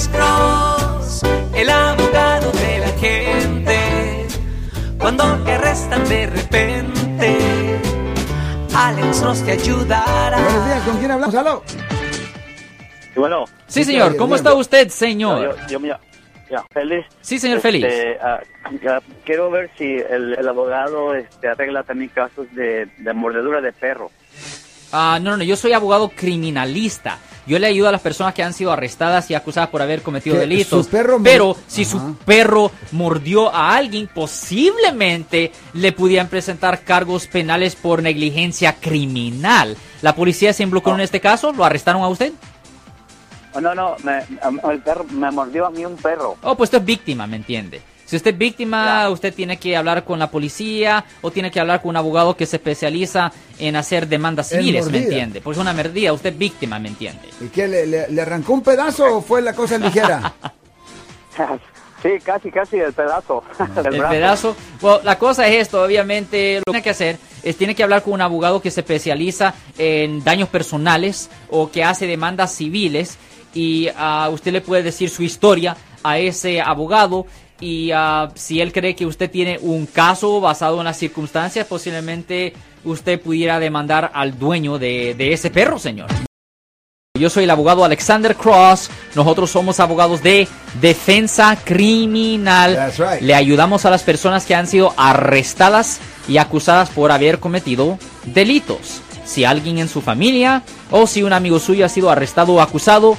Alex Cross, el abogado de la gente. Cuando te arrestan de repente, Alex Cross te ayudará. Buenos días, ¿con quién hablamos? ¡Aló! Sí, bueno, Sí, señor. ¿Cómo está usted, señor? yo, yo me llamo- ya, Félix. Sí, señor Este, Félix. ah, ya, quiero ver si el, el abogado este, arregla también casos de, de mordedura de perro. Ah, no, no, yo soy abogado criminalista. Yo le ayudo a las personas que han sido arrestadas y acusadas por haber cometido Que delitos. su perro mor- pero si Ajá. su perro mordió a alguien, posiblemente le pudieran presentar cargos penales por negligencia criminal. ¿La policía se involucró en este caso? ¿Lo arrestaron a usted? Oh, no, no, me, el perro, me mordió a mí un perro. Oh, pues usted es víctima, ¿me entiende? Si usted es víctima, usted tiene que hablar con la policía o tiene que hablar con un abogado que se especializa en hacer demandas civiles, ¿me entiende? Pues una merdida, usted es víctima, ¿me entiende? ¿Y qué, le, le- le arrancó un pedazo o fue la cosa ligera? sí, casi, casi el pedazo. el brazo. pedazo. Bueno, la cosa es esto, obviamente, lo que tiene que hacer es tiene que hablar con un abogado que se especializa en daños personales o que hace demandas civiles y ah, usted le puede decir su historia a ese abogado y ah, si él cree que usted tiene un caso basado en las circunstancias, posiblemente usted pudiera demandar al dueño de, de ese perro, señor. Yo soy el abogado Alexander Cross. Nosotros somos abogados de defensa criminal. That's right. Le ayudamos a las personas que han sido arrestadas y acusadas por haber cometido delitos. Si alguien en su familia o si un amigo suyo ha sido arrestado o acusado,